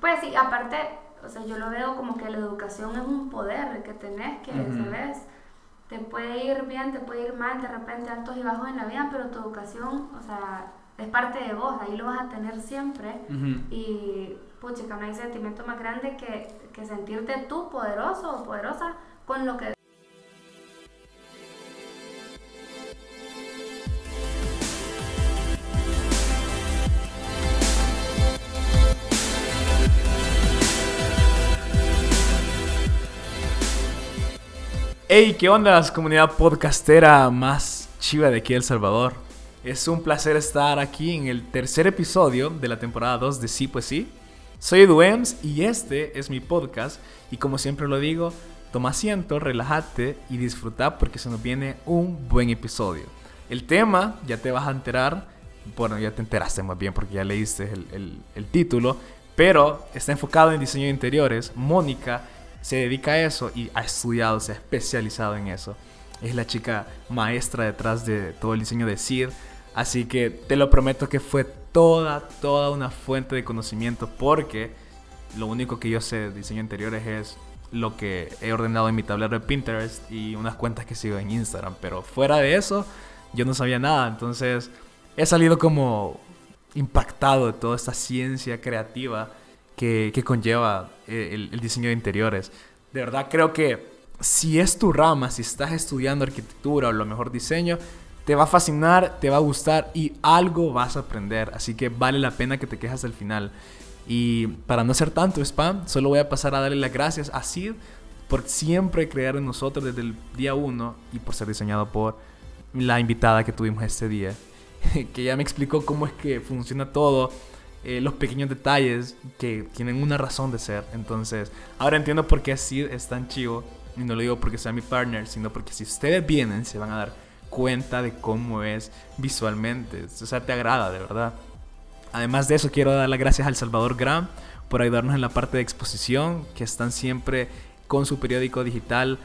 Pues sí, aparte, o sea, yo lo veo como que la educación es un poder que tenés, que, ¿sabes? Te puede ir bien, te puede ir mal, de repente altos y bajos en la vida, pero tu educación, o sea, es parte de vos, ahí lo vas a tener siempre. Y, puchica, no hay sentimiento más grande que, que sentirte tú poderoso o poderosa con lo que Hey, ¿qué onda, comunidad podcastera más chiva de aquí El Salvador? Es un placer estar aquí en el tercer episodio de la temporada 2 de Sí Pues Sí. Soy Edu y este es mi podcast y como siempre lo digo, toma asiento, relájate y disfruta porque se nos viene un buen episodio. El tema, ya te vas a enterar, bueno, ya te enteraste más bien porque ya leíste el, el título, pero está enfocado en diseño de interiores. Mónica se dedica a eso y ha estudiado, se ha especializado en eso. Es la chica maestra detrás de todo el diseño de Sid. Así que te lo prometo que fue toda, toda una fuente de conocimiento porque lo único que yo sé de diseño interiores es lo que he ordenado en mi tablero de Pinterest y unas cuentas que sigo en Instagram. Pero fuera de eso, yo no sabía nada. Entonces he salido como impactado de toda esta ciencia creativa que, conlleva eh, el, diseño de interiores. De verdad creo que si es tu rama, si estás estudiando arquitectura o lo mejor diseño, te va a fascinar, te va a gustar y algo vas a aprender. Así que vale la pena que te quejas al final. Y para no ser tanto spam, solo voy a pasar a darle las gracias a Sid por siempre creer en nosotros desde el día uno y por ser diseñado por la invitada que tuvimos este día, que ya me explicó cómo es que funciona todo eh, los pequeños detalles que tienen una razón de ser. Entonces, ahora entiendo por qué así es tan chivo. Y no lo digo porque sea mi partner, sino porque si ustedes vienen, se van a dar cuenta de cómo es visualmente. O sea, te agrada, de verdad. Además de eso, quiero dar las gracias al Salvador Gram por ayudarnos en la parte de exposición, que están siempre con su periódico digital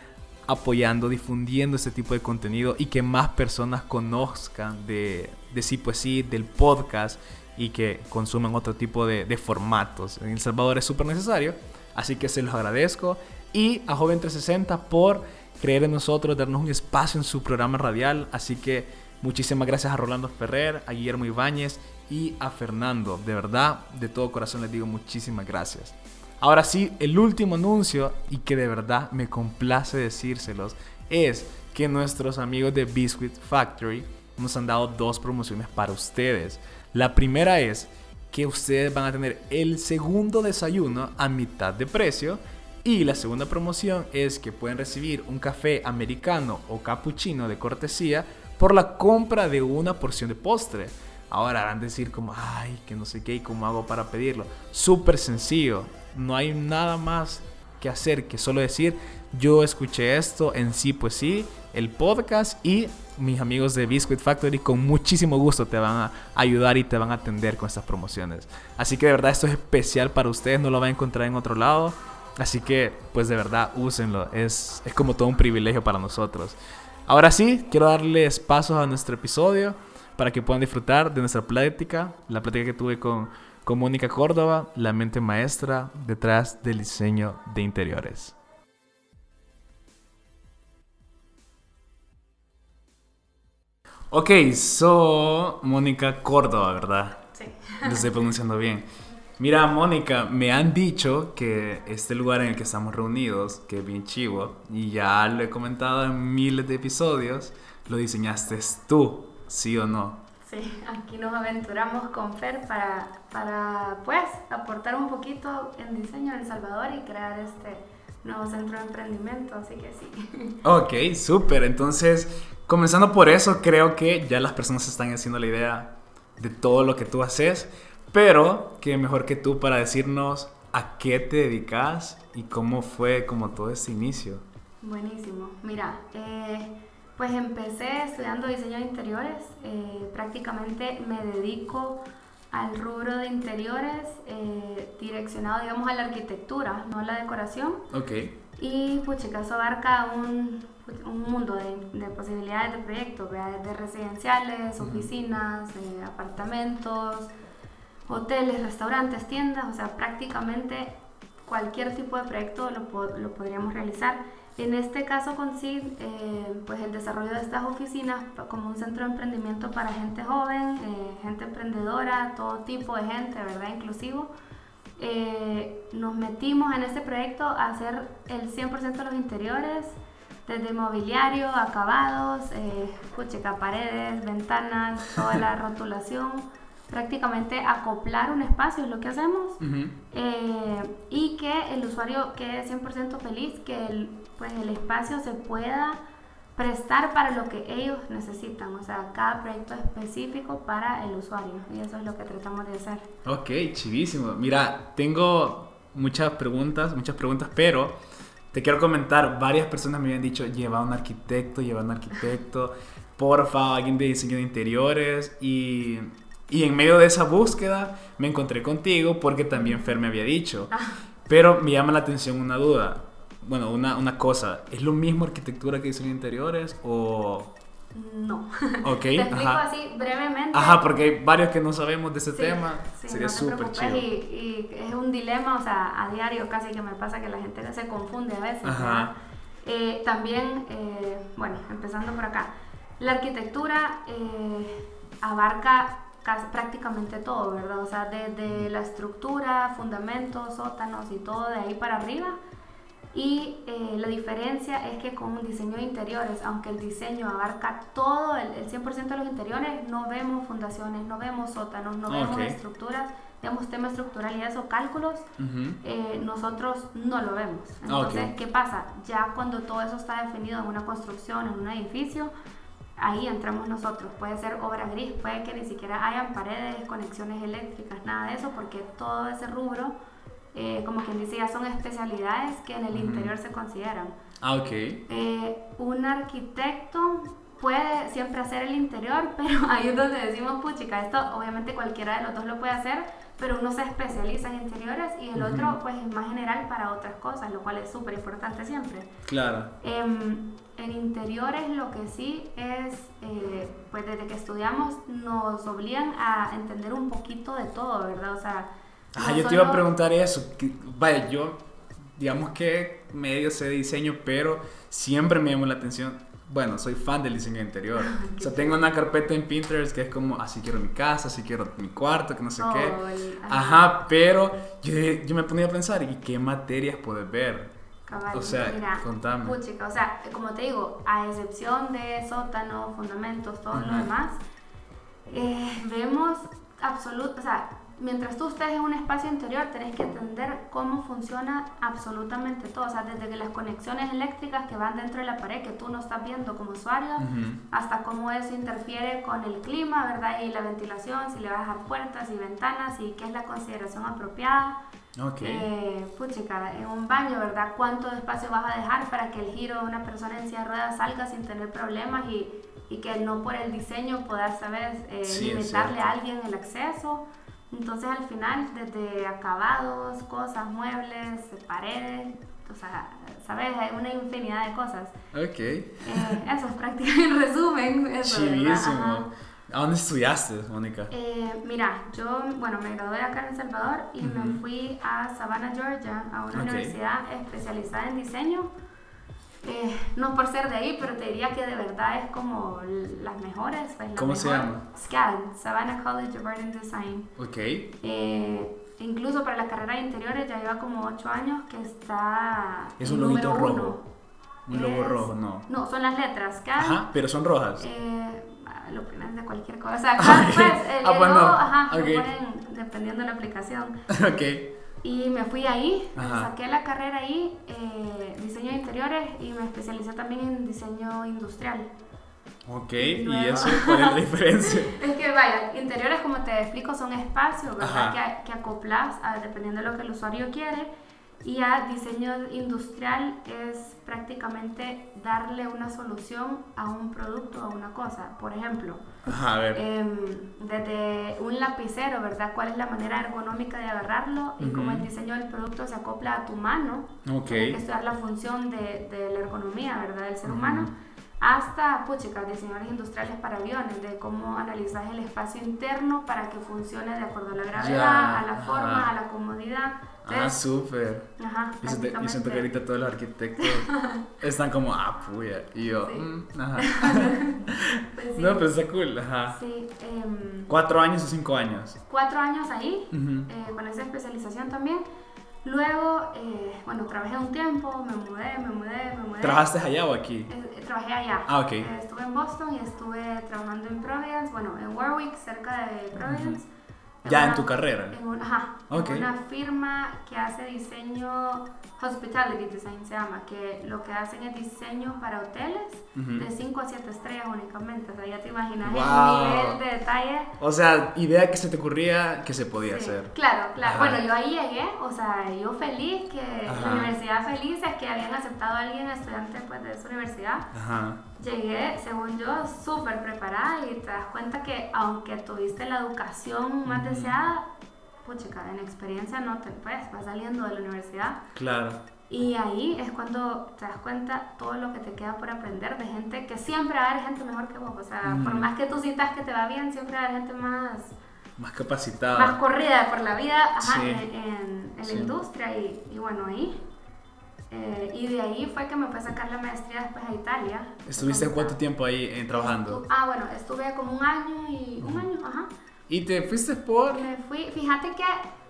apoyando, difundiendo este tipo de contenido y que más personas conozcan de, de sí pues sí, del podcast y que consumen otro tipo de, formatos. En El Salvador es súper necesario, así que se los agradezco. Y a Joven 360 por creer en nosotros, darnos un espacio en su programa radial. Así que muchísimas gracias a Rolando Ferrer, a Guillermo Ibáñez y a Fernando. De verdad, de todo corazón les digo muchísimas gracias. Ahora sí, el último anuncio y que de verdad me complace decírselos es que nuestros amigos de Biscuit Factory nos han dado dos promociones para ustedes. La primera es que ustedes van a tener el segundo desayuno a mitad de precio. Y la segunda promoción es que pueden recibir un café americano o cappuccino de cortesía por la compra de una porción de postre. Ahora harán decir como, ay, que no sé qué y cómo hago para pedirlo. Súper sencillo. No hay nada más que hacer que solo decir, yo escuché esto en sí, pues sí, el podcast y mis amigos de Biscuit Factory con muchísimo gusto te van a ayudar y te van a atender con estas promociones. Así que de verdad esto es especial para ustedes, no lo van a encontrar en otro lado. Así que pues de verdad úsenlo, es, es como todo un privilegio para nosotros. Ahora sí, quiero darles pasos a nuestro episodio para que puedan disfrutar de nuestra plática, la plática que tuve con, con Mónica Córdoba, la mente maestra detrás del diseño de interiores. Ok, so Mónica Córdoba, ¿verdad? Sí. Lo estoy pronunciando bien. Mira, Mónica, me han dicho que este lugar en el que estamos reunidos, que es bien chivo, y ya lo he comentado en miles de episodios, lo diseñaste tú, ¿sí o no? Sí, aquí nos aventuramos con Fer para, para pues, aportar un poquito en diseño en El Salvador y crear este nuevo centro de emprendimiento, así que sí. Ok, súper. Entonces, Comenzando por eso, creo que ya las personas están haciendo la idea de todo lo que tú haces, pero que mejor que tú para decirnos a qué te dedicas y cómo fue como todo ese inicio. Buenísimo. Mira, eh, pues empecé estudiando diseño de interiores. Eh, prácticamente me dedico al rubro de interiores eh, direccionado, digamos, a la arquitectura, no a la decoración. Ok. Y pues chicas, abarca un, un mundo de, de, posibilidades de proyectos, de residenciales, oficinas, apartamentos, hoteles, restaurantes, tiendas, o sea, prácticamente cualquier tipo de proyecto lo, lo podríamos realizar. En este caso con eh, pues el desarrollo de estas oficinas como un centro de emprendimiento para gente joven, eh, gente emprendedora, todo tipo de gente, ¿verdad? Inclusivo. Eh, nos metimos en este proyecto a hacer el 100% de los interiores, desde mobiliario, acabados, eh, paredes, ventanas, toda la rotulación prácticamente acoplar un espacio es lo que hacemos eh, y que el usuario quede 100% feliz, que el, pues el espacio se pueda prestar para lo que ellos necesitan, o sea, cada proyecto específico para el usuario y eso es lo que tratamos de hacer. Ok, chivísimo. Mira, tengo muchas preguntas, muchas preguntas, pero te quiero comentar, varias personas me habían dicho, lleva un arquitecto, lleva un arquitecto, porfa, alguien de diseño de interiores y y en medio de esa búsqueda me encontré contigo porque también Fer me había dicho. Ah. Pero me llama la atención una duda. Bueno, una, una cosa. ¿Es lo mismo arquitectura que diseño de interiores o...? No. Ok, Te explico así brevemente. Ajá, porque hay varios que no sabemos de ese tema. Sería súper chido. Y, y, es un dilema, o sea, a diario casi que me pasa que la gente se confunde a veces. Ajá. Eh, también, eh, bueno, empezando por acá. La arquitectura eh, abarca prácticamente todo, ¿verdad? O sea, desde la estructura, fundamentos, sótanos y todo de ahí para arriba. Y eh, la diferencia es que con un diseño de interiores, aunque el diseño abarca todo, el, 100% de los interiores, no vemos fundaciones, no vemos sótanos, no vemos estructuras, vemos tema estructural y eso, cálculos, eh, nosotros no lo vemos. Entonces, ¿qué pasa? Ya cuando todo eso está definido en una construcción, en un edificio, ahí entramos nosotros. Puede ser obra gris, puede que ni siquiera hayan paredes, conexiones eléctricas, nada de eso, porque todo ese rubro, eh, como quien dice, ya son especialidades que en el interior se consideran. Ah, ok. Eh, un arquitecto puede siempre hacer el interior, pero ahí es donde decimos, puchica, esto obviamente cualquiera de los dos lo puede hacer, pero uno se especializa en interiores y el otro pues es más general para otras cosas, lo cual es súper importante siempre. Claro. Em, en interiores lo que sí es, eh, pues desde que estudiamos nos obligan a entender un poquito de todo, ¿verdad? O sea... Ajá, yo te iba a preguntar eso. vaya, yo digamos que medio sé de diseño, pero siempre me llamó la atención. Bueno, soy fan del diseño interior. o sea, tengo una carpeta en Pinterest que es como, así quiero mi casa, así quiero mi cuarto, que no sé qué. Ajá, pero yo, yo me ponía a pensar, ¿y qué materias puedes ver? o sea, mira, contame. Puchica, o sea, como te digo, a excepción de sótano, fundamentos, todo lo demás, eh, vemos absoluto, o sea, mientras tú estés en un espacio interior, tenés que entender cómo funciona absolutamente todo. O sea, desde que las conexiones eléctricas que van dentro de la pared, que tú no estás viendo como usuario, hasta cómo eso interfiere con el clima, ¿verdad? Y la ventilación, si le vas a dejar puertas y ventanas y qué es la consideración apropiada. Okay. Eh, puchica, en un baño, ¿verdad? ¿Cuánto espacio vas a dejar para que el giro de una persona en silla de ruedas salga sin tener problemas y, y que no por el diseño puedas, ¿sabes? Eh, limitarle a alguien el acceso. Entonces al final, desde acabados, cosas, muebles, paredes, o sea, ¿sabes? Hay una infinidad de cosas. Ok. Eh, eso es prácticamente en resumen. Eso, Chivísimo. ¿A dónde estudiaste, Mónica? Eh, mira, yo, bueno, me gradué acá en El Salvador y me fui a Savannah, Georgia, a una universidad especializada en diseño eh, no por ser de ahí, pero te diría que de verdad es como las mejores. Pues, ¿Cómo se llama? SCAD, Savannah College of Art and Design. Ok. Eh, incluso para la carrera de interiores ya lleva como 8 años que está. Es un lobito rojo. Un lobo rojo, no. No, son las letras. SCAD. Ajá, pero son rojas. Eh, lo ponen de cualquier cosa. O sea, pues, el, ah, pues ajá, lo ponen dependiendo de la aplicación. ok. Y me fui ahí, saqué la carrera ahí, eh, diseño de interiores, y me especialicé también en diseño industrial. Ok, ¿y eso cuál es la diferencia? es que vaya, interiores como te explico son espacios, ¿verdad? Que, que acoplas dependiendo de lo que el usuario quiere y a diseño industrial es prácticamente darle una solución a un producto, a una cosa. Por ejemplo, em, desde un lapicero, ¿verdad? ¿Cuál es la manera ergonómica de agarrarlo? Y cómo el diseño del producto se acopla a tu mano. Okay. que estudiar la función de, de la ergonomía, ¿verdad? Del ser humano hasta, puchica, diseñadores industriales para aviones, de cómo analizar el espacio interno para que funcione de acuerdo a la gravedad, Ya, a la ajá. forma, a la comodidad. Ah, Entonces, súper. ajá, Yo siento, yo siento que ahorita todos los arquitectos están como, ah, puya. Y yo, Sí. mm, ajá. pues sí, No, pero está cool, ajá. sí, em, ¿Cuatro años o cinco años? cuatro años ahí, Ujú. eh, con esa especialización también. Luego, eh, bueno, trabajé un tiempo, me mudé, me mudé, me mudé. ¿Trabajaste allá o aquí? Eh, eh, trabajé allá. Ah, ok. Eh, estuve en Boston y estuve trabajando en Providence, bueno, en Warwick, cerca de Providence. Ya en tu carrera. En un- ajá, en Ok. una firma que hace diseño, Hospitality Design se llama, que lo que hacen es diseño para hoteles Ujú. de 5 a 7 estrellas únicamente. O sea, ya te imaginas Wow. el nivel de detalle. O sea, idea que se te ocurría que se podía Sí, hacer. Claro, claro. Ajá. Bueno, yo ahí llegué, o sea, yo feliz que Ajá. la universidad feliz es que habían aceptado a alguien estudiante pues, de esa universidad. Ajá. Llegué, según yo, súper preparada y te das cuenta que aunque tuviste la educación más deseada, puchica, en experiencia no te pues, vas saliendo de la universidad. Claro. Y ahí es cuando te das cuenta todo lo que te queda por aprender de gente que siempre va a haber gente mejor que vos. O sea, por más que tú sientas que te va bien, siempre va a haber gente más Más capacitada. más corrida por la vida ajá, Sí. en, en- en Sí. la industria y, y bueno ahí eh, y de ahí fue que me fui a sacar la maestría después a Italia ¿Estuviste cuánto tiempo ahí eh, trabajando? Estu- ah bueno estuve como un año y un año ajá ¿Y te fuiste por...? me fui fíjate que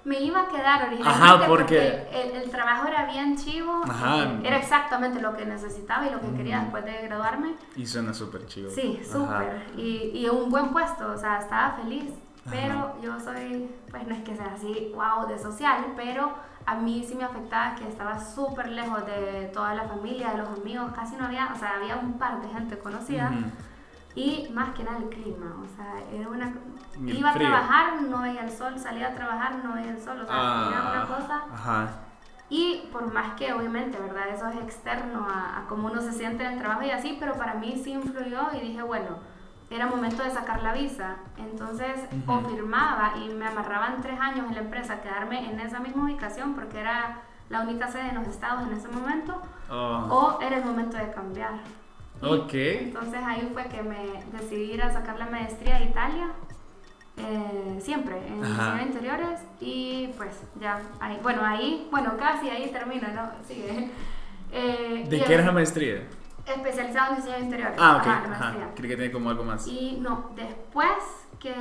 me iba a quedar originalmente Ajá, porque- el, el trabajo era bien chivo Ajá. era exactamente lo que necesitaba y lo que quería después de graduarme Y suena súper chido. Sí, súper. Y, y un buen puesto, o sea, estaba feliz. Ajá. Pero yo soy, pues no es que sea así, wow, de social, pero a mí sí me afectaba que estaba súper lejos de toda la familia, de los amigos, casi no había, o sea, había un par de gente conocida. Ujú. Y más que nada el clima, o sea, era una... El Iba a trabajar, no veía el sol, salía a trabajar, no veía el sol, o sea, era Ah, una cosa... Ajá. Y por más que obviamente, ¿verdad? Eso es externo a, a cómo uno se siente en el trabajo y así, pero para mí sí influyó y dije, bueno, era momento de sacar la visa. Entonces Ujú. o firmaba y me amarraban tres años en la empresa, quedarme en esa misma ubicación porque era la única sede en los estados en ese momento, Oh. o era el momento de cambiar. Ok. Entonces ahí fue que me decidí ir a sacar la maestría a Italia. eh, siempre en diseño de interiores y pues ya ahí bueno ahí bueno casi ahí termina no sigue Eh, ¿De qué era la maestría? Especializado en diseño de interiores Ah, ok. ajá, la Ajá. maestría. Creí que tenía como algo más. y no después que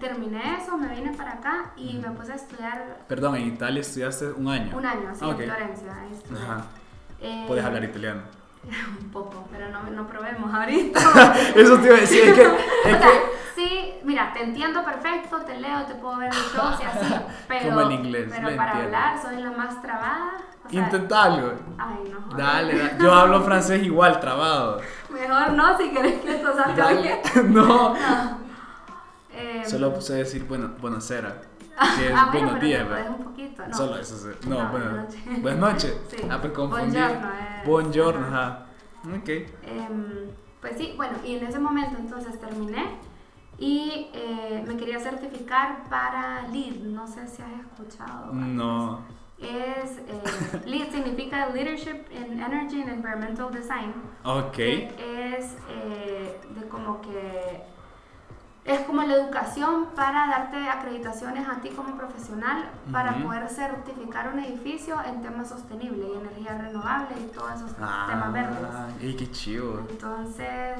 terminé eso me vine para acá y me puse a estudiar Perdón, en Italia estudiaste un año. un año así Ah, en Florencia ahí estudié. Ajá. Eh, Puedes hablar italiano. un poco pero no, no probemos ahorita Eso te iba a decir. Es que, es O sea, que sí, mira, te entiendo perfecto, te leo, te puedo ver el show, y así, pero, Como el inglés, pero para entiendo. hablar soy la más trabada. o sea, intentalo. Ay, no. Dale, dale. Yo hablo francés igual, trabado. Mejor no, si querés que esto salga bien. No. Eh, Solo sé decir bueno, buenasera. Que es ah, bueno, buenos días, ¿verdad? un poquito, ¿no? Solo eso sé. No, No, bueno. buenas noches. Buenas noches. Sí. Ah, pues confundí. Buongiorno, eh. Buongiorno, Ajá. Ok. Em, pues sí, bueno, y en ese momento entonces terminé y eh, me quería certificar para LEED, no sé si has escuchado. No. Es, eh, LEED significa Leadership in Energy and Environmental Design. Ok. que es eh, de como que es como la educación para darte acreditaciones a ti como profesional para poder certificar un edificio en temas sostenibles y energía renovable y todos esos temas verdes. Ah, ey, qué chido. Entonces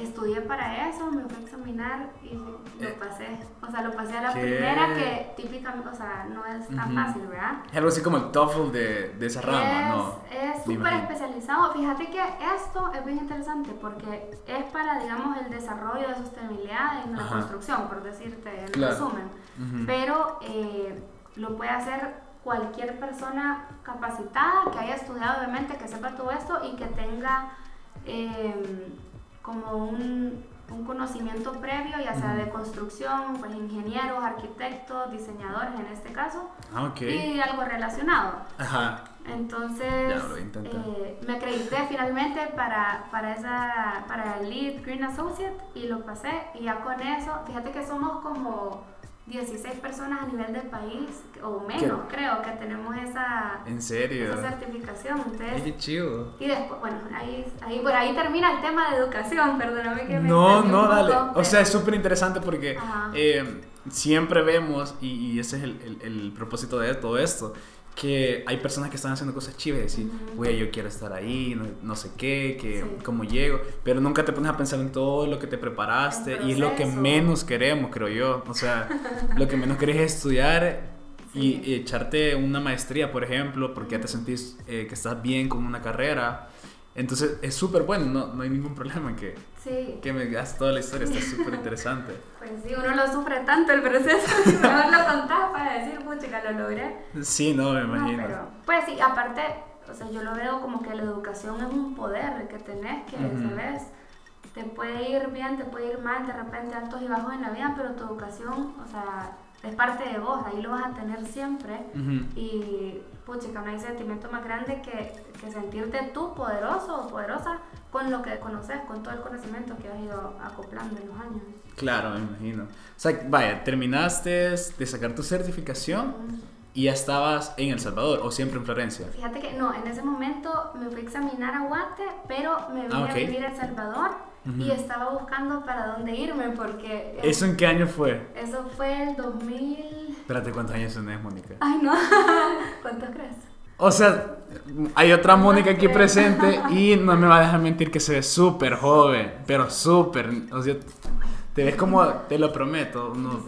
estudié para eso, me fui a examinar y lo Eh, pasé. O sea, lo pasé a la ¿qué? primera que típicamente, o sea, no es tan fácil, ¿verdad? Es algo así como el TOEFL de, de esa rama, es, ¿no? Es súper especializado. Fíjate que esto es bien interesante porque es para, digamos, el desarrollo de sostenibilidad en la Ajá. construcción, por decirte en Claro. resumen. Pero eh, lo puede hacer cualquier persona capacitada que haya estudiado, obviamente, que sepa todo esto y que tenga eh, como un, un conocimiento previo, ya sea de construcción, pues ingenieros, arquitectos, diseñadores en este caso, Ah, ok. y algo relacionado. Ajá. Entonces, eh, me acredité finalmente para, para, esa, para el Lead Green Associate y lo pasé. Y ya con eso, fíjate que somos como 16 personas a nivel del país, o menos creo, que tenemos esa, ¿En serio? esa certificación. Qué chido. Y después, bueno, ahí, ahí, por ahí termina el tema de educación, perdóname que me No, no, dale. O sea, es súper interesante porque eh, siempre vemos, y, y ese es el, el, el propósito de todo esto, que hay personas que están haciendo cosas chivas y decir, güey, yo quiero estar ahí, no, sé qué, que cómo llego, pero nunca te pones a pensar en todo lo que te preparaste y es lo que menos queremos, creo yo. O sea, lo que menos querés es estudiar y, echarte una maestría, por ejemplo, porque ya te sentís eh, que estás bien con una carrera entonces es súper bueno, no, no hay ningún problema en que, que me digas toda la historia, está súper interesante. Pues sí, uno lo sufre tanto el proceso, mejor lo contás para decir, pucha, lo logré. Sí, no, me imagino. pues sí, aparte, o sea, yo lo veo como que la educación es un poder que tenés, que, ¿sabes? Te puede ir bien, te puede ir mal, de repente altos y bajos en la vida, pero tu educación, o sea, es parte de vos, ahí lo vas a tener siempre. Y, pucha, no hay sentimiento más grande que, que, sentirte tú poderoso o poderosa con lo que conoces, con todo el conocimiento que has ido acoplando en los años. Claro, me imagino. O sea, vaya, terminaste de sacar tu certificación. ¿Y ya estabas en El Salvador o siempre en Florencia? Fíjate que no, en ese momento me fui a examinar a Guate, pero me vine ah, a vivir a El Salvador y estaba buscando para dónde irme porque... ¿Eso en qué año fue? Eso fue el 2000... Espérate, ¿cuántos años tenés, Mónica? Ay, no. ¿Cuántos crees? O sea, hay otra Mónica aquí presente y no me va a dejar mentir que se ve súper joven, pero súper... O sea, te ves como, te lo prometo, unos...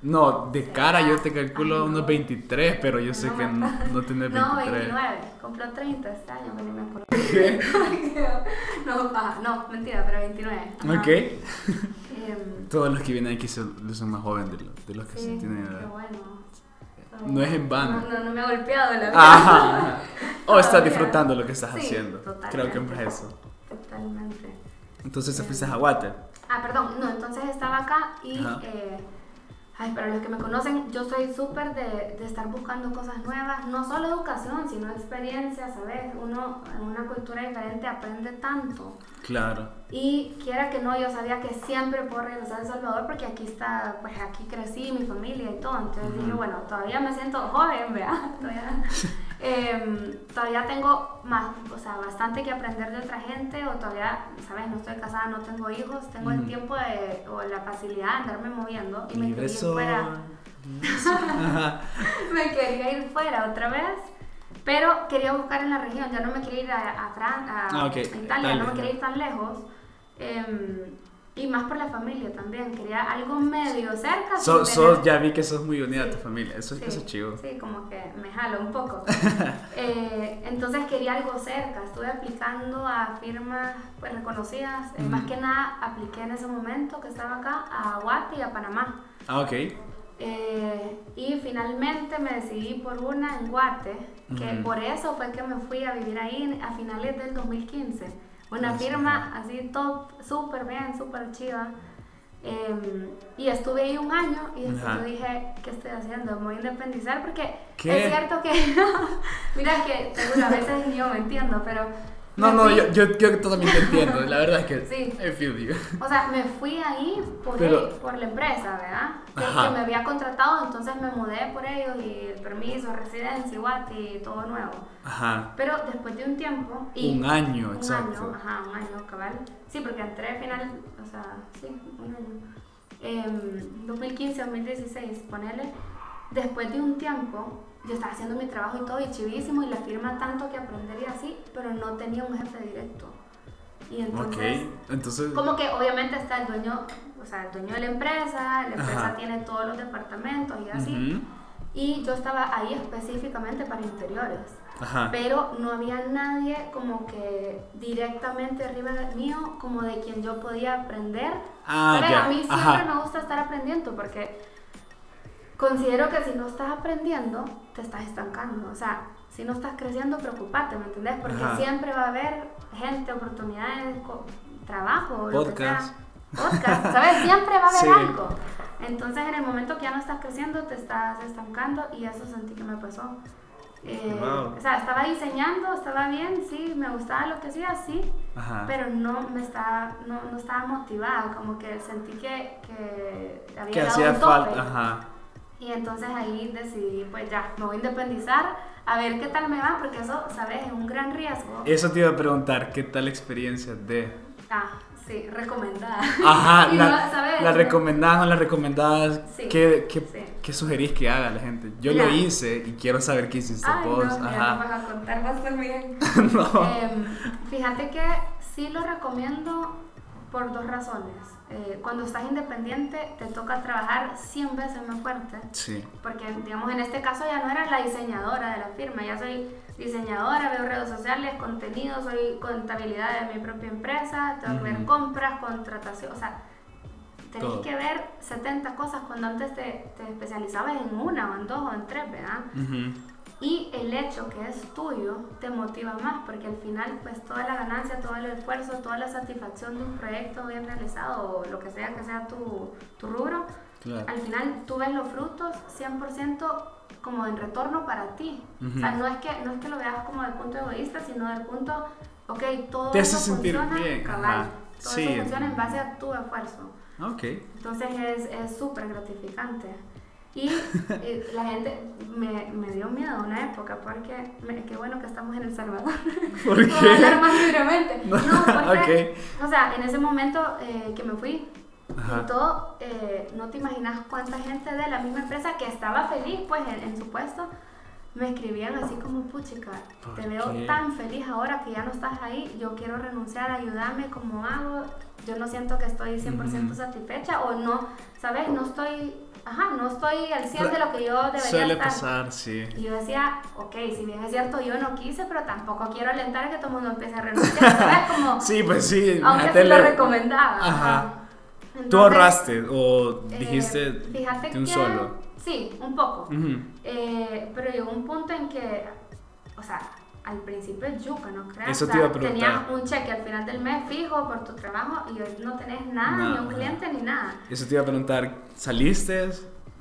No, de cara yo te calculo unos 23, pero yo sé que no, no tienes 23. No, 29. Compró 30 este año, no me acuerdo. ¿Qué? no, no, mentira, pero 29. Ok. Em, Todos los que vienen aquí son, son más jóvenes de, los, de los que sí, se tienen edad. bueno. No es en vano. No, no, me ha golpeado la vida. Ajá. O estás disfrutando lo que estás haciendo. Totalmente. Creo que es eso. Totalmente. Entonces te fuiste a Guate. Ah, perdón. No, entonces estaba acá y eh, Ay, para los que me conocen, yo soy súper de, de, estar buscando cosas nuevas, no solo educación, sino experiencia, ¿sabes? Uno en una cultura diferente aprende tanto. Claro. Y quiera que no, yo sabía que siempre puedo regresar a El Salvador porque aquí está, pues aquí crecí, mi familia y todo. Entonces dije, bueno, todavía me siento joven, ¿verdad? Todavía, eh, todavía tengo más, o sea, bastante que aprender de otra gente o todavía, ¿sabes? No estoy casada, no tengo hijos, tengo el tiempo de, o la facilidad de andarme moviendo y me quería ir fuera. me quería ir fuera otra vez. Pero quería buscar en la región, ya no me quería ir a, a, a, ah, Italia, no me quería ir tan lejos. Eh, y más por la familia también, quería algo medio cerca. So, ya vi que sos muy unida a tu familia, eso, es eso chivo. Sí, como que me jalo un poco. eh, entonces quería algo cerca, estuve aplicando a firmas pues, reconocidas, eh, más que nada apliqué en ese momento que estaba acá a Guate y a Panamá. Ah, ok. Eh, y finalmente me decidí por una en Guate, que por eso fue que me fui a vivir ahí a finales del 2015 una firma así top, súper bien, súper chiva. Em, y estuve ahí un año y después yo dije, ¿qué estoy haciendo? Me voy a independizar porque es cierto que, mira que a veces yo me entiendo, pero no, no, yo, yo, yo totalmente entiendo. La verdad es que sí. I feel you. O sea, me fui ahí por, por la empresa, ¿verdad? Que, me había contratado, entonces me mudé por ellos y el permiso, residencia, y todo nuevo. Ajá. Pero después de un tiempo. Y un año, exacto. Un año, ajá, un año, cabal. Sí, porque entré al final, o sea, sí, un año. Eh, 2015, 2016, ponele. Después de un tiempo, yo estaba haciendo mi trabajo y todo, y chivísimo, y la firma tanto que aprender y así, pero no tenía un jefe directo. Y entonces, entonces, como que obviamente está el dueño, o sea, el dueño de la empresa, la empresa tiene todos los departamentos y así. Y yo estaba ahí específicamente para interiores. Ajá. Pero no había nadie como que directamente arriba mío, como de quien yo podía aprender. Ah, A mí siempre me gusta estar aprendiendo porque considero que si no estás aprendiendo, te estás estancando. O sea, si no estás creciendo, preocupate, ¿me entendés? Porque siempre va a haber gente, oportunidades, trabajo, podcast. Podcast, ¿sabes? Siempre va a haber algo. Entonces, en el momento que ya no estás creciendo, te estás estancando y eso sentí que me pasó. Eh, o sea, estaba diseñando, estaba bien, sí, me gustaba lo que hacía, sí, pero no me estaba, no, no, estaba motivada, como que sentí que, que había que hacía falta, ajá. Y entonces ahí decidí, pues ya, me voy a independizar, a ver qué tal me va, porque eso, ¿sabes? Es un gran riesgo. Eso te iba a preguntar, ¿qué tal experiencia de...? Ah, Sí, recomendada. Ajá, la, la recomendada o la recomendada, ¿qué, qué, sugerís que haga la gente? Yo lo hice y quiero saber qué hiciste vos. No, Ajá. vas a contar, vas a bien. no. Em, fíjate que sí lo recomiendo por dos razones. Eh, cuando estás independiente te toca trabajar 100 veces más fuerte. Sí. Porque, digamos, en este caso ya no era la diseñadora de la firma, ya soy diseñadora, veo redes sociales, contenido, soy contabilidad de mi propia empresa, tengo que ver compras, contratación, o sea, tenés que ver 70 cosas cuando antes te, te, especializabas en una o en dos o en tres, ¿verdad? Y el hecho que es tuyo te motiva más porque al final pues toda la ganancia, todo el esfuerzo, toda la satisfacción de un proyecto bien realizado o lo que sea que sea tu, tu rubro, al final tú ves los frutos 100% como en retorno para ti. O sea, no es, que, no es que lo veas como del punto egoísta, sino del punto, ok, todo Te hace sentir bien. Cabal, todo eso funciona en base a tu esfuerzo. Okay. Entonces es súper gratificante. Y la gente me, me, dio miedo una época porque qué bueno que estamos en El Salvador. ¿Por qué? hablar más libremente. No, porque, o sea, en ese momento eh, que me fui y todo, eh, no te imaginas cuánta gente de la misma empresa que estaba feliz pues en, su puesto me escribían así como, puchica, te veo tan feliz ahora que ya no estás ahí, yo quiero renunciar, ayúdame, ¿cómo hago? Yo no siento que estoy 100% satisfecha o no, ¿sabes? No estoy ajá, no estoy al 100 de lo que yo debería Suele estar. pasar, sí. Y yo decía, ok, si bien es cierto, yo no quise, pero tampoco quiero alentar a que todo el mundo empiece a renunciar, ¿sabes? Como, sí, pues sí. Aunque sí lo recomendaba. Ajá. ¿Tú ahorraste o eh, dijiste de un solo? Sí, un poco. eh, pero llegó un punto en que, o sea, al principio es yuca, ¿no crees? Eso te iba a preguntar. Tenías un cheque al final del mes fijo por tu trabajo y hoy no tenés nada, ni un cliente, ni nada. Eso te iba a preguntar, ¿saliste?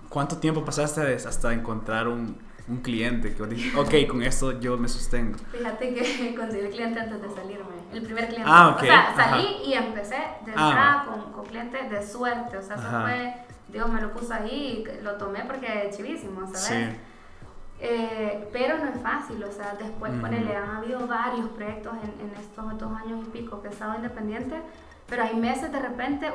¿Cuánto tiempo pasaste hasta encontrar un, un cliente que dijiste, ok, con esto yo me sostengo? Fíjate que conseguí el cliente antes de salirme, el primer cliente. Ah, ok. O sea, salí y empecé de ah. entrada con, con, clientes de suerte, o sea, eso fue, Dios me lo puso ahí y lo tomé porque es chivísimo, ¿sabes? Sí. Eh, pero no es fácil, o sea, después, uh ponele, han habido varios proyectos en, en, estos dos años y pico que he estado independiente, pero hay meses de repente,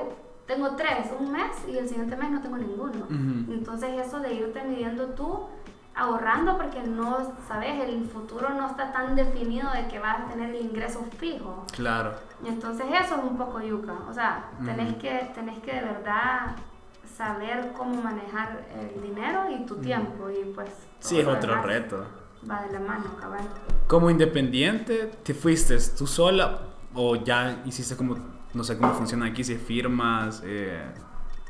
tengo tres, un mes y el siguiente mes no tengo ninguno. Entonces eso de irte midiendo tú, ahorrando porque no, sabes, el futuro no está tan definido de que vas a tener el ingreso fijo. Claro. Y entonces eso es un poco yuca, o sea, tenés, que, tenés que de verdad saber cómo manejar el dinero y tu tiempo y pues... Sí, es otro reto. Va de la mano, cabal. Como independiente, ¿te fuiste tú sola o ya hiciste como, no sé cómo funciona aquí, si firmas, eh,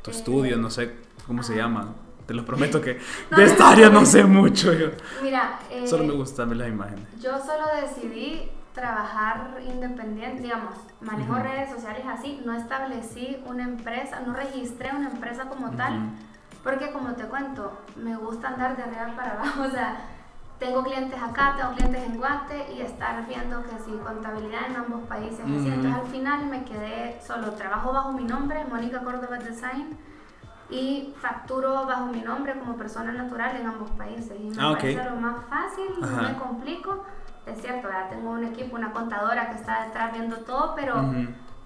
tu eh, estudio, no sé cómo se llama? Te lo prometo que de esta área no sé mucho yo. Mira, solo me gustan ver las imágenes. Yo solo decidí trabajar independiente, digamos, manejo redes sociales así, no establecí una empresa, no registré una empresa como tal, porque como te cuento, me gusta andar de arriba para abajo, o sea, tengo clientes acá, tengo clientes en Guate y estar viendo que si contabilidad en ambos países, entonces al final me quedé solo, trabajo bajo mi nombre, Mónica Córdoba Design, y facturo bajo mi nombre como persona natural en ambos países. Y me ah, parece lo más fácil, no me complico es cierto, ya tengo un equipo, una contadora que está detrás viendo todo, pero,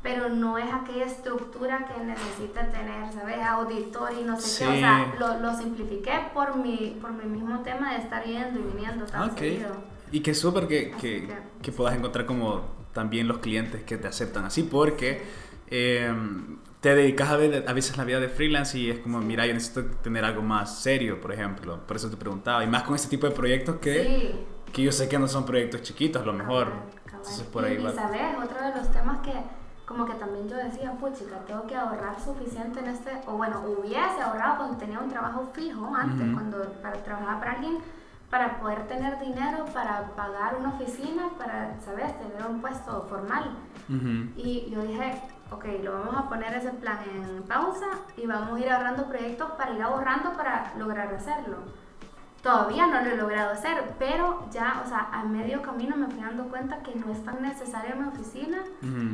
pero no es aquella estructura que necesita tener, ¿sabes? Auditor y no sé qué. O sea, lo, lo, simplifiqué por mi, por mi mismo tema de estar yendo y viniendo tan seguido. Y que súper que, que, que, puedas encontrar como también los clientes que te aceptan así, porque em, te dedicas a, ver, a veces la vida de freelance y es como, mira, yo necesito tener algo más serio, por ejemplo. Por eso te preguntaba. Y más con este tipo de proyectos que que yo sé que no son proyectos chiquitos, a lo mejor. Entonces por ahí y, va. Y sabes, otro de los temas que como que también yo decía, pues chica, tengo que ahorrar suficiente en este, o bueno, hubiese ahorrado cuando tenía un trabajo fijo antes, cuando para trabajar para alguien, para poder tener dinero para pagar una oficina, para, ¿sabes?, tener un puesto formal. Y yo dije, ok, lo vamos a poner ese plan en pausa y vamos a ir ahorrando proyectos para ir ahorrando para lograr hacerlo Todavía no lo he logrado hacer, pero ya, o sea, a medio camino me fui dando cuenta que no es tan necesaria mi oficina,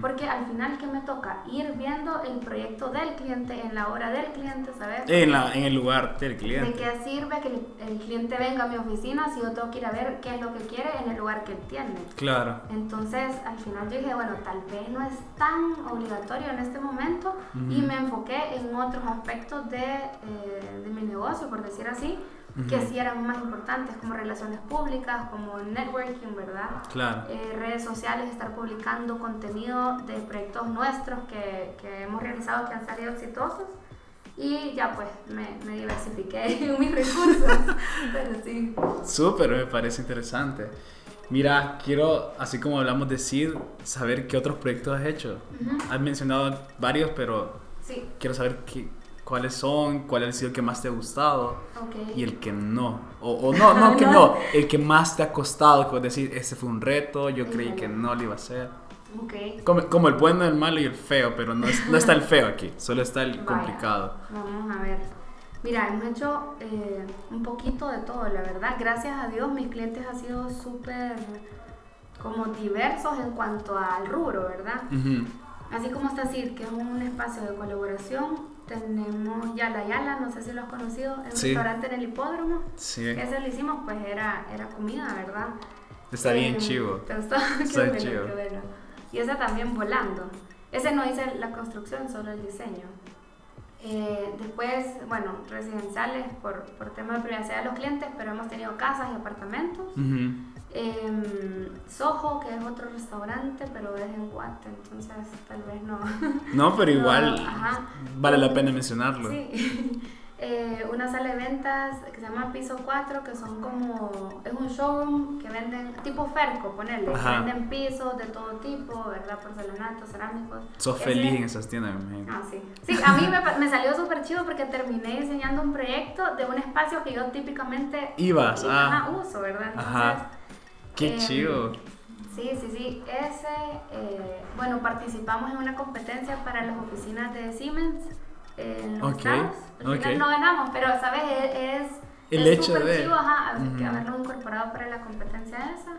porque al final, ¿qué me toca? Ir viendo el proyecto del cliente en la hora del cliente, ¿sabes? En, la, en el lugar del cliente. ¿De qué sirve que el, cliente venga a mi oficina si yo tengo que ir a ver qué es lo que quiere en el lugar que él tiene? Claro. Entonces, al final yo dije, bueno, tal vez no es tan obligatorio en este momento y me enfoqué en otros aspectos de, eh, de mi negocio, por decir así que sí eran más importantes, como relaciones públicas, como networking, ¿verdad? Claro. Eh, redes sociales, estar publicando contenido de proyectos nuestros que, que, hemos realizado que han salido exitosos. Y ya pues me, me diversifiqué en mis recursos. Pero sí. Súper, me parece interesante. Mira, quiero, así como hablamos de SID, saber qué otros proyectos has hecho. Has mencionado varios, pero sí. quiero saber qué, cuáles son, cuál ha sido el que más te ha gustado y el que no. O, no, no que no, el que más te ha costado, que decir, ese fue un reto, yo creí que no lo iba a hacer. Okay. Como, como, el bueno, el malo y el feo, pero no, no está el feo aquí, solo está el complicado. Vamos a ver. Mira, hemos hecho eh, un poquito de todo, la verdad. Gracias a Dios, mis clientes han sido súper como diversos en cuanto al rubro, ¿verdad? Así como está CID, que es un espacio de colaboración, tenemos Yala Yala, no sé si lo has conocido, el restaurante en el hipódromo. Sí. Ese lo hicimos, pues era, era comida, ¿verdad? Está bien eh, chivo. ¿Te gustó? Está qué chivo. Qué bueno. Y ese también volando. Ese no hice la construcción, solo el diseño. Eh, después, bueno, residenciales por, por tema de privacidad de los clientes, pero hemos tenido casas y apartamentos. Eh, Soho, que es otro restaurante, pero es en Guate, entonces tal vez no. No, pero igual vale la pena mencionarlo. Sí. Eh, una sala de ventas que se llama Piso 4, que son como, es un showroom que venden, tipo Ferco, ponerle, venden pisos de todo tipo, ¿verdad? Porcelanatos, cerámicos. Sos feliz en esas tiendas, Ah, sí. Sí, a mí me, me salió súper chido porque terminé diseñando un proyecto de un espacio que yo típicamente ibas, ah. uso, ¿verdad? Entonces, Qué em, chido. Sí, sí, sí. Ese, eh, bueno, participamos en una competencia para las oficinas de Siemens en los Estados. Al final no ganamos, pero, ¿sabes? E, es, el hecho de chivo, ajá, habernos incorporado para la competencia esa.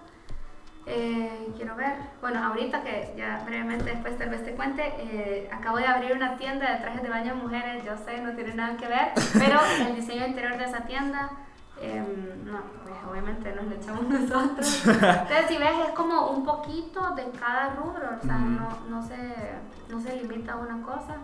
Eh, quiero ver, bueno, ahorita que ya brevemente después tal vez te cuente, eh, acabo de abrir una tienda de trajes de baño de mujeres, yo sé, no tiene nada que ver, pero el diseño interior de esa tienda Em, no, pues obviamente nos lo echamos nosotros. Entonces, si ves, es como un poquito de cada rubro, o sea, no, no, se, no se limita a una cosa.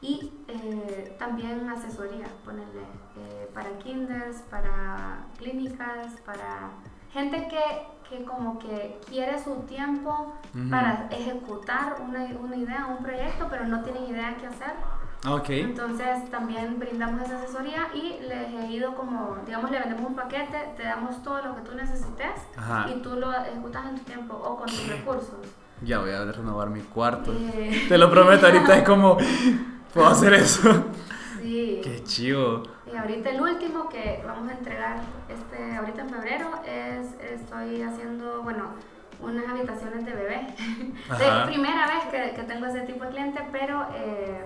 Y eh, también asesoría, ponerle eh, para kinders, para clínicas, para gente que, que como que quiere su tiempo para ejecutar una, una idea, un proyecto, pero no tienen idea qué hacer Okay. Entonces también brindamos esa asesoría y les he ido como, digamos, le vendemos un paquete, te damos todo lo que tú necesites y tú lo ejecutas en tu tiempo o con tus recursos. Ya voy a renovar mi cuarto. Eh. Te lo prometo, ahorita es como, puedo hacer eso. Sí. Qué chido. Y ahorita el último que vamos a entregar este, ahorita en febrero es, estoy haciendo, bueno, unas habitaciones de bebé. De primera vez que, que, tengo ese tipo de cliente, pero... Eh,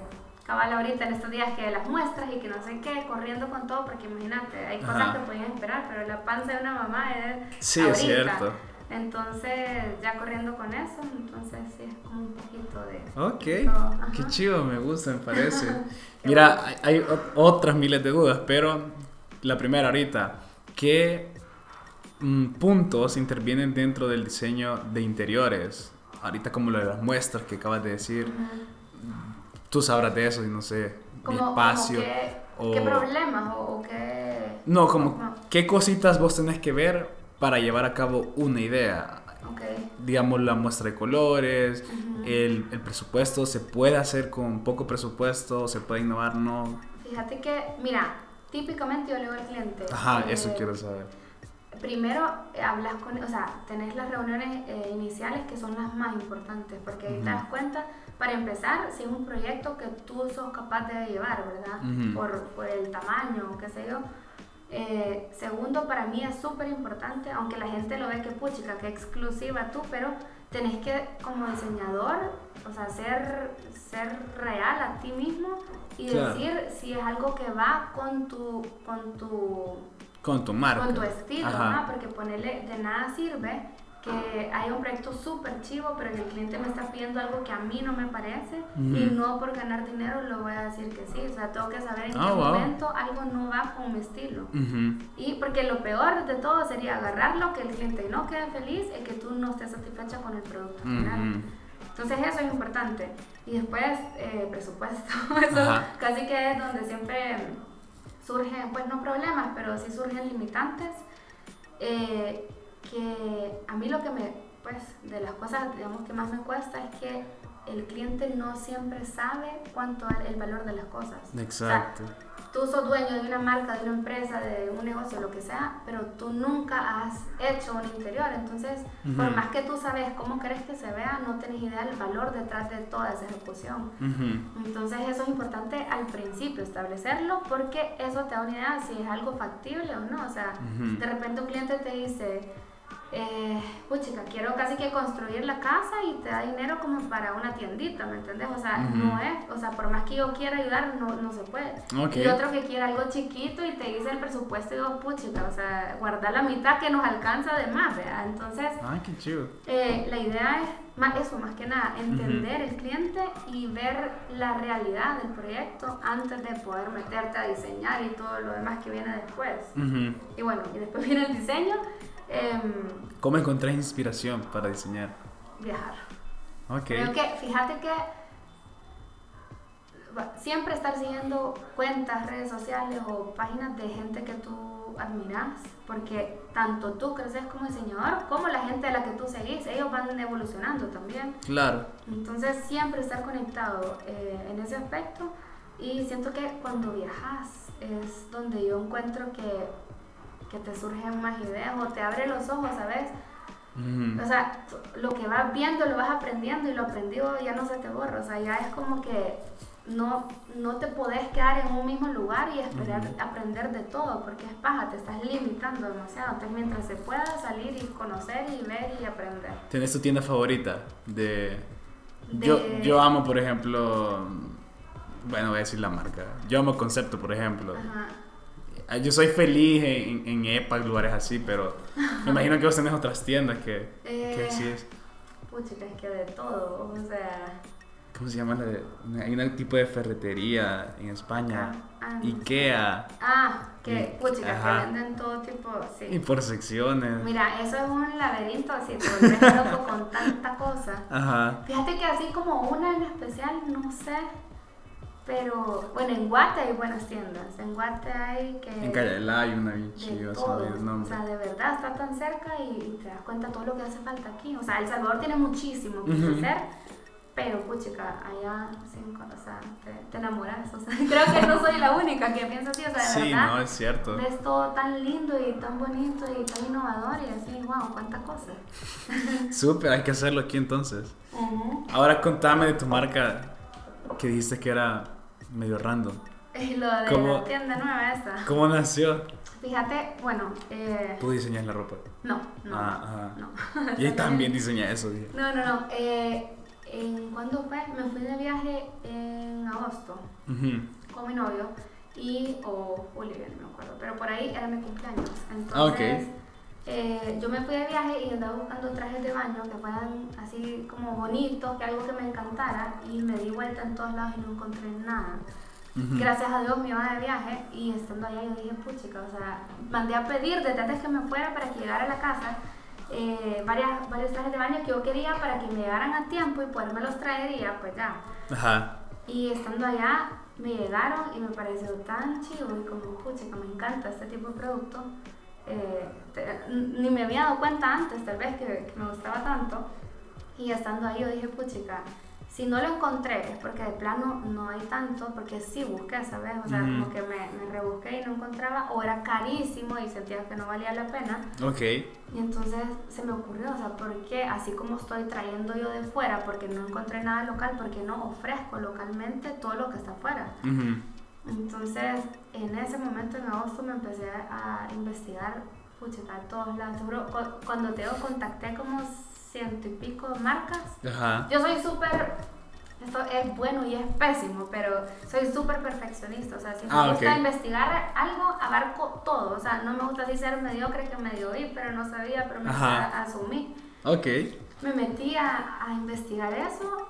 cabal ahorita en estos días que las muestras y que no sé qué, corriendo con todo, porque imagínate, hay cosas que pueden esperar, pero la panza de una mamá es. Sí, es cierto. Entonces, ya corriendo con eso, entonces sí, es como un poquito de... Ok, qué chido, me gusta, me parece. Mira, hay, otras miles de dudas, pero la primera ahorita, ¿qué mm, puntos intervienen dentro del diseño de interiores? Ahorita como lo de las muestras que acabas de decir, tú sabrás de eso y no sé, mi espacio. qué, problemas o, qué... No, como qué cositas vos tenés que ver para llevar a cabo una idea. Okay. Digamos la muestra de colores, el, el, presupuesto, se puede hacer con poco presupuesto, se puede innovar, no. Fíjate que, mira, típicamente yo le digo al cliente. Ajá, eso eh, quiero saber. Primero eh, hablas con, o sea, tenés las reuniones eh, iniciales que son las más importantes, porque ahí te das cuenta para empezar, si es un proyecto que tú sos capaz de llevar, ¿verdad? por, por, el tamaño, qué sé yo. Eh, segundo, para mí es súper importante, aunque la gente lo ve que puchica, que exclusiva tú, pero tenés que como diseñador, o sea, ser, ser real a ti mismo y decir si es algo que va con tu, con tu Con tu marca. Con tu estilo, ¿no? Porque ponerle de nada sirve que hay un proyecto súper chivo, pero que el cliente me está pidiendo algo que a mí no me parece y no por ganar dinero lo voy a decir que sí. O sea, tengo que saber en qué ah, momento algo no va con mi estilo. Y porque lo peor de todo sería agarrarlo, que el cliente no quede feliz y que tú no estés satisfecha con el producto final. Entonces eso es importante. Y después, eh, presupuesto. eso casi que es donde siempre surgen, pues no problemas, pero sí surgen limitantes. Eh, que a mí lo que me, pues, de las cosas, digamos, que más me cuesta es que el cliente no siempre sabe cuánto es el valor de las cosas. Exacto. tú sos dueño de una marca, de una empresa, de un negocio, lo que sea, pero tú nunca has hecho un interior. Entonces, por más que tú sabes cómo querés que se vea, no tenés idea del valor detrás de toda esa ejecución. Entonces, eso es importante al principio, establecerlo, porque eso te da una idea si es algo factible o no. O sea, de repente un cliente te dice, eh, puchica, quiero casi que construir la casa y te da dinero como para una tiendita, ¿me entiendes? O sea, no es, o sea, por más que yo quiera ayudar, no, no se puede. Y otro que quiere algo chiquito y te dice el presupuesto y digo, puchica, o sea, guardar la mitad que nos alcanza de más, ¿verdad? Entonces, Ay, qué chido. Eh, la idea es más eso, más que nada, entender el cliente y ver la realidad del proyecto antes de poder meterte a diseñar y todo lo demás que viene después. Y bueno, y después viene el diseño Em, ¿Cómo encontré inspiración para diseñar? Viajar. Ok. Creo que, fíjate que siempre estar siguiendo cuentas, redes sociales o páginas de gente que tú admiras, porque tanto tú creces como diseñador, como la gente a la que tú seguís, ellos van evolucionando también. Claro. Entonces siempre estar conectado eh, en ese aspecto y siento que cuando viajas es donde yo encuentro que que te surgen más ideas o te abre los ojos, ¿sabes? O sea, lo que vas viendo lo vas aprendiendo y lo aprendido ya no se te borra, o sea, ya es como que no, no te podés quedar en un mismo lugar y esperar aprender de todo, porque es paja, te estás limitando demasiado. Entonces, mientras se pueda salir y conocer y ver y aprender. ¿Tienes tu tienda favorita? De... Yo, yo amo, por ejemplo, bueno, voy a decir la marca. Yo amo Concepto, por ejemplo. Ajá. Ah, yo soy feliz en, en EPA, lugares así, pero me imagino que vos tenés otras tiendas que, que así es. Pucha, es que de todo, o sea... ¿Cómo se llama? hay un tipo de ferretería en España. Ah, ah Ikea. Ah, que, pucha, que venden todo tipo, sí. Y por secciones. Mira, eso es un laberinto así, loco con tanta cosa. Ajá. Fíjate que así como una en especial, no sé pero bueno, en Guate hay buenas tiendas. En Guate hay que. En Cayalá hay una bien chida, O sea, de verdad está tan cerca y, te das cuenta todo lo que hace falta aquí. O sea, El Salvador tiene muchísimo que hacer, pero puchica, allá o sea, te, enamoras. O sea, creo que no soy la única que piensa así. O sea, de sí, verdad. no, es cierto. Ves todo tan lindo y tan bonito y tan innovador y así, wow, cuántas cosas. Súper, hay que hacerlo aquí entonces. Ahora contame de tu marca que dijiste que era medio random. Y lo de la tienda nueva esta. ¿Cómo nació? Fíjate, bueno... Eh, ¿Tú diseñas la ropa? No, no. Ah, no. Y también diseña eso. No, no, no. Eh, en, ¿Cuándo fue? Me fui de viaje en agosto con mi novio y, o Julio, no me acuerdo, pero por ahí era mi cumpleaños. Entonces, ah, okay. Eh, yo me fui de viaje y andaba buscando trajes de baño que fueran así como bonitos, que algo que me encantara y me di vuelta en todos lados y no encontré nada. Gracias a Dios me iba de viaje y estando allá yo dije, puchica, o sea, mandé a pedir desde antes que me fuera para que llegara a la casa eh, varias, varios trajes de baño que yo quería para que me llegaran a tiempo y poderme los traer y ya, pues ya. Ajá. Y estando allá me llegaron y me pareció tan chido y como, puchica, me encanta este tipo de producto eh, ni me había dado cuenta antes, tal vez, que, me gustaba tanto. Y estando ahí yo dije, puchica, si no lo encontré es porque de plano no hay tanto, porque sí busqué, ¿sabes? O sea, como que me, me, rebusqué y no encontraba, o era carísimo y sentía que no valía la pena. Ok. Y entonces se me ocurrió, o sea, ¿por qué así como estoy trayendo yo de fuera, porque no encontré nada local, porque no ofrezco localmente todo lo que está afuera? Entonces, en ese momento, en agosto, me empecé a investigar, pucha, a todos lados. Cuando te contacté como ciento y pico marcas. Yo soy súper esto es bueno y es pésimo, pero soy súper perfeccionista. O sea, si me Ah, gusta investigar algo, abarco todo. O sea, no me gusta así ser mediocre que medio vi, pero no sabía, pero me asumí. Ok. Me metí a, a investigar eso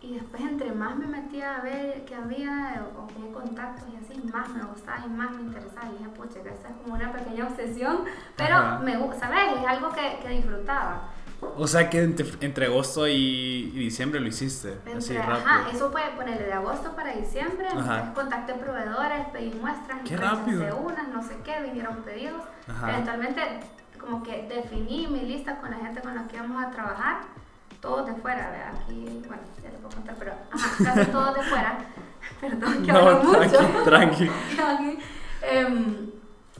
y después entre más me metía a ver qué había o, qué contactos y así, más me gustaba y más me interesaba. Y dije, pucha, que esta es como una pequeña obsesión, pero Ajá. me ¿sabes? Es algo que, que disfrutaba. O sea que entre, entre agosto y, y diciembre lo hiciste. así Entre- rápido. ajá, eso fue ponerle de agosto para diciembre, Ajá. entonces contacté proveedores, pedí muestras, Qué rápido. unas, no sé qué, vinieron pedidos. Ajá. Eventualmente como que definí mi lista con la gente con la que íbamos a trabajar, todos de fuera, ¿verdad? Aquí, bueno, ya les puedo contar, pero ajá, casi todos de fuera. Perdón, que No, hablo mucho. tranqui, tranqui. Em,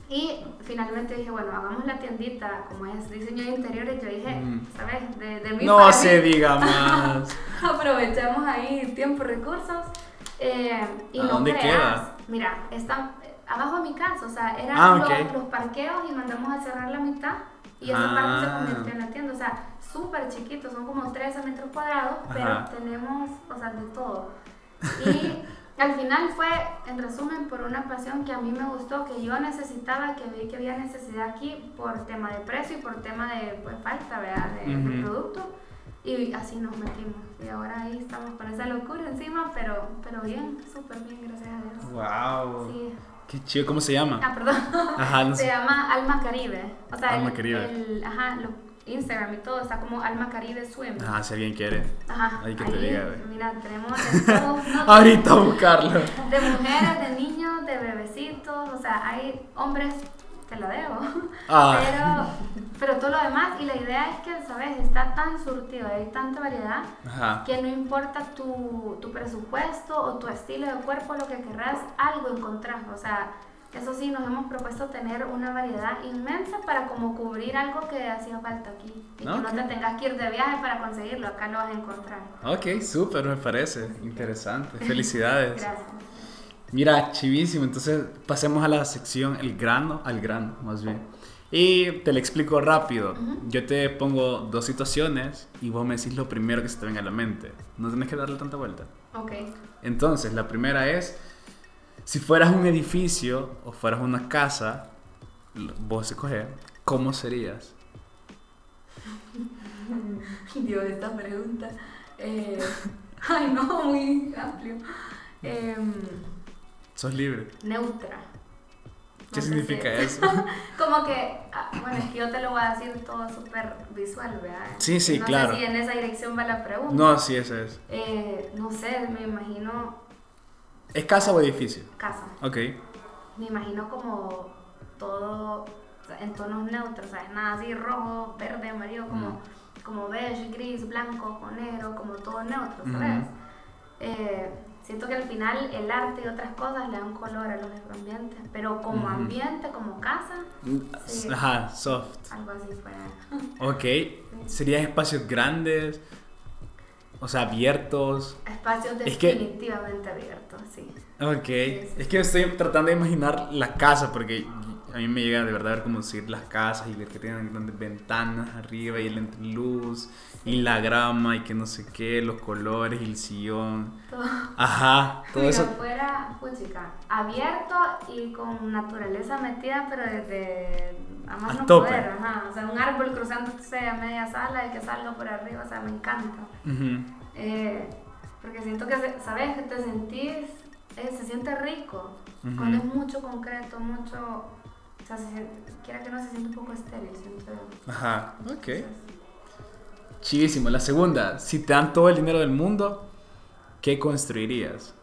y finalmente dije, bueno, hagamos la tiendita, como es diseño de interiores, yo dije, Mm. ¿sabes? De, de mí No para se diga más. Aprovechamos ahí tiempo, recursos. eh, y ¿A no dónde creas, queda? Mira, está eh, abajo de mi casa, o sea, eran Ah, los, ok. los parqueos y mandamos a cerrar la mitad y esa parte Ah. se convirtió en la tienda, o sea, súper chiquito, son como 13 metros cuadrados, pero Ajá. tenemos, o sea, de todo. Y al final fue, en resumen, por una pasión que a mí me gustó, que yo necesitaba, que vi que había necesidad aquí por tema de precio y por tema de pues, falta ¿verdad? De, de Ujú. producto. Y así nos metimos. Y ahora ahí estamos con esa locura encima, pero, pero bien, súper bien, gracias a Dios. Wow. Sí. Qué chido, ¿cómo se llama? Ah, perdón. Ajá, no Se sé. llama Alma Caribe. O sea, Alma el- Caribe. el- ajá, lo- Instagram y todo está como Alma Caribe Swim. Ajá, si alguien quiere. Ajá. Ahí que te diga, güey. Mira, tenemos de todo, no, Ahorita buscarlo. de mujeres, de niños, de bebecitos, o sea, hay hombres, te la debo, Ah. pero, pero todo lo demás, y la idea es que, ¿sabes? Está tan surtido, hay tanta variedad, Ajá. que no importa tu, tu presupuesto o tu estilo de cuerpo, lo que querrás, algo encontrás, o sea, eso sí, nos hemos propuesto tener una variedad inmensa para como cubrir algo que hacía falta aquí, y que Ok. no te tengas que ir de viaje para conseguirlo, acá lo vas a encontrar. Ok, súper, me parece. Interesante. Felicidades. Gracias. Mira, chivísimo. Entonces pasemos a la sección El grano, al grano, más bien. Y te lo explico rápido. Yo te pongo dos situaciones y vos me decís lo primero que se te venga a la mente. No tenés que darle tanta vuelta. Ok. Entonces, la primera es, si fueras un edificio o fueras una casa, vos escoges, ¿cómo serías? Dios, esta pregunta. Eh, ay, no, muy amplio. Em, Sos libre. neutra. ¿Qué No significa si- eso? Como que, ah, bueno, es que yo te lo voy a decir todo súper visual, ¿verdad? Sí, sí, no claro. sé si en esa dirección va la pregunta. No, sí, eso es. Eh, no sé, me imagino ¿Es casa o edificio? casa. Ok. Me imagino como todo en tonos neutros, ¿sabes? Nada así rojo, verde, amarillo, como, Mm. como beige, gris, blanco, con negro, como todo neutro, Ujú. ¿sabes? Eh, siento que al final el arte y otras cosas le dan color a los ambientes, pero como ambiente, como casa, Sí. Ajá, soft. algo así fuera. Ok. ¿Serían espacios grandes? O sea, abiertos. Espacios Es que- definitivamente abiertos, sí. Ok. sí. Es que estoy tratando de imaginar la casa porque a mí me llega de verdad a ver cómo decir las casas y ver que tienen grandes ventanas arriba y el entreluz y la grama y que no sé qué, los colores y el sillón. Todo. Ajá, todo Mira, eso. fuera, puchica, abierto y con naturaleza metida, pero desde a más A no tope. poder, ajá. O sea, un árbol cruzándose a media sala y que salga por arriba, o sea, me encanta. Eh, porque siento que, ¿sabes? Que te sentís, eh, se siente rico. Cuando es mucho concreto, mucho, sea, quiera que no se siente un poco estéril, siento. Ajá, ok. Entonces, Chivísimo. La segunda, si te dan todo el dinero del mundo, ¿qué construirías?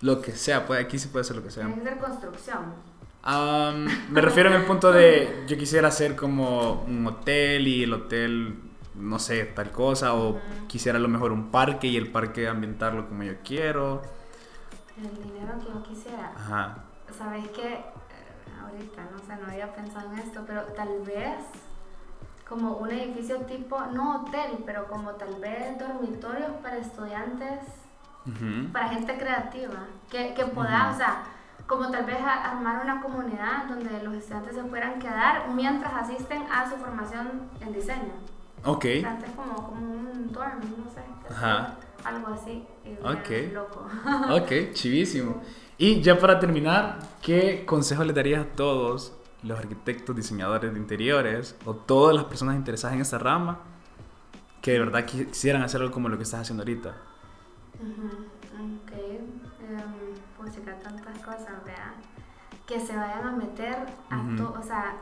Lo que sea, puede, aquí sí puede ser lo que sea. Que ser construcción. Am, me refiero en el punto de yo quisiera hacer como un hotel y el hotel, no sé, tal cosa, o quisiera a lo mejor un parque y el parque ambientarlo como yo quiero. El dinero que yo quisiera. Ajá. Sabes que ahorita no sé, no había pensado en esto, pero tal vez como un edificio tipo, no hotel, pero como tal vez dormitorios para estudiantes, Ujú. para gente creativa, que, que pueda, Ujú. o sea, como tal vez a- armar una comunidad donde los estudiantes se puedan quedar mientras asisten a su formación en diseño. Ok. O sea, es como, como un dorm, no sé. Ajá. algo así. Ok. loco. Ok, chivísimo. Y ya para terminar, ¿qué consejo le darías a todos los arquitectos, diseñadores de interiores o todas las personas interesadas en esta rama que de verdad qui- quisieran hacer algo como lo que estás haciendo ahorita? Ok. pues chica, tantas cosas, vea. Que se vayan a meter a todo. O sea,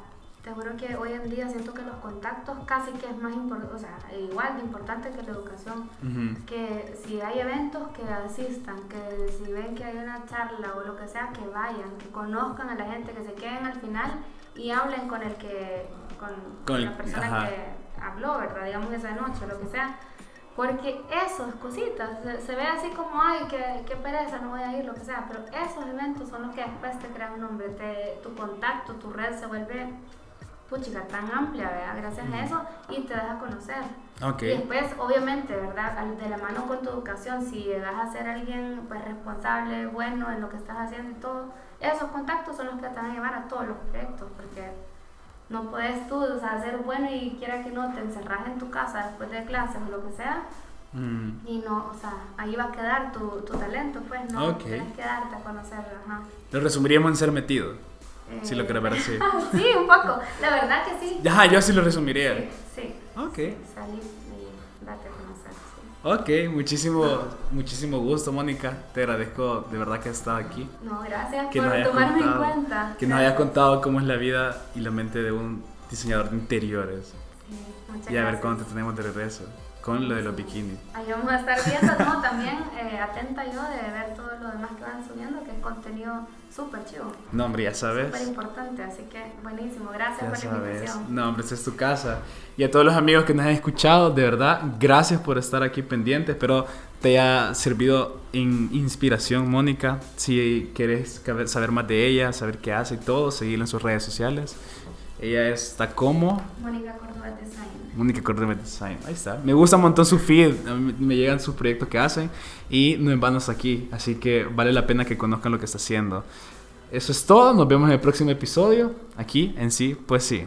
te juro que hoy en día siento que los contactos casi que es más importante, o sea, igual de importante que la educación. Que si hay eventos, que asistan, que si ven que hay una charla o lo que sea, que vayan, que conozcan a la gente, que se queden al final y hablen con el que, con, la persona ajá. que habló, ¿verdad? Digamos esa noche, lo que sea. Porque esos cositas, se, se ve así como, ay, qué, qué pereza, no voy a ir, lo que sea, pero esos eventos son los que después te crean un nombre, te, tu contacto, tu red se vuelve, puchica, tan amplia, ¿verdad? Gracias a eso, y te das a conocer. Ok. Y después, obviamente, ¿verdad? De la mano con tu educación, si llegas a ser alguien pues, responsable, bueno en lo que estás haciendo y todo, esos contactos son los que te van a llevar a todos los proyectos, porque no puedes tú, o sea, ser bueno y quiera que no te encerras en tu casa después de clases o lo que sea, Mm. y no, o sea, ahí va a quedar tu, tu talento, pues, ¿no? Ok. Tienes que darte a conocer, ajá. Lo resumiríamos en ser metido, si lo quieres ver así. sí, un poco, la verdad que sí. Ajá, yo así lo resumiría. Sí, sí. Ok. Salir y darte a conocer, sí. Ok, muchísimo, muchísimo gusto, Mónica. Te agradezco de verdad que has estado aquí. No, gracias Que por tomarme contado, en cuenta. Que nos hayas contado cómo es la vida y la mente de un diseñador de interiores. Sí, muchas Y a ver gracias. cuándo te tenemos de regreso con lo de los bikinis. Ahí vamos a estar viendo, ¿no? También eh, atenta yo de ver todo lo demás que van subiendo, que es contenido súper chivo, No, hombre, ya sabes. súper importante, así que buenísimo, gracias Ya por la sabes. invitación. No, hombre, esta es tu casa. Y a todos los amigos que nos han escuchado, de verdad, gracias por estar aquí pendientes. Espero te haya servido en inspiración, Mónica. Si quieres saber más de ella, saber qué hace y todo, seguirla en sus redes sociales. Ella está como Mónica Córdoba Design. Mónica Córdoba Design. Ahí está. Me gusta un montón su feed. Me llegan sus proyectos que hacen y no en vano aquí. Así que vale la pena que conozcan lo que está haciendo. Eso es todo. Nos vemos en el próximo episodio. Aquí en sí, pues sí.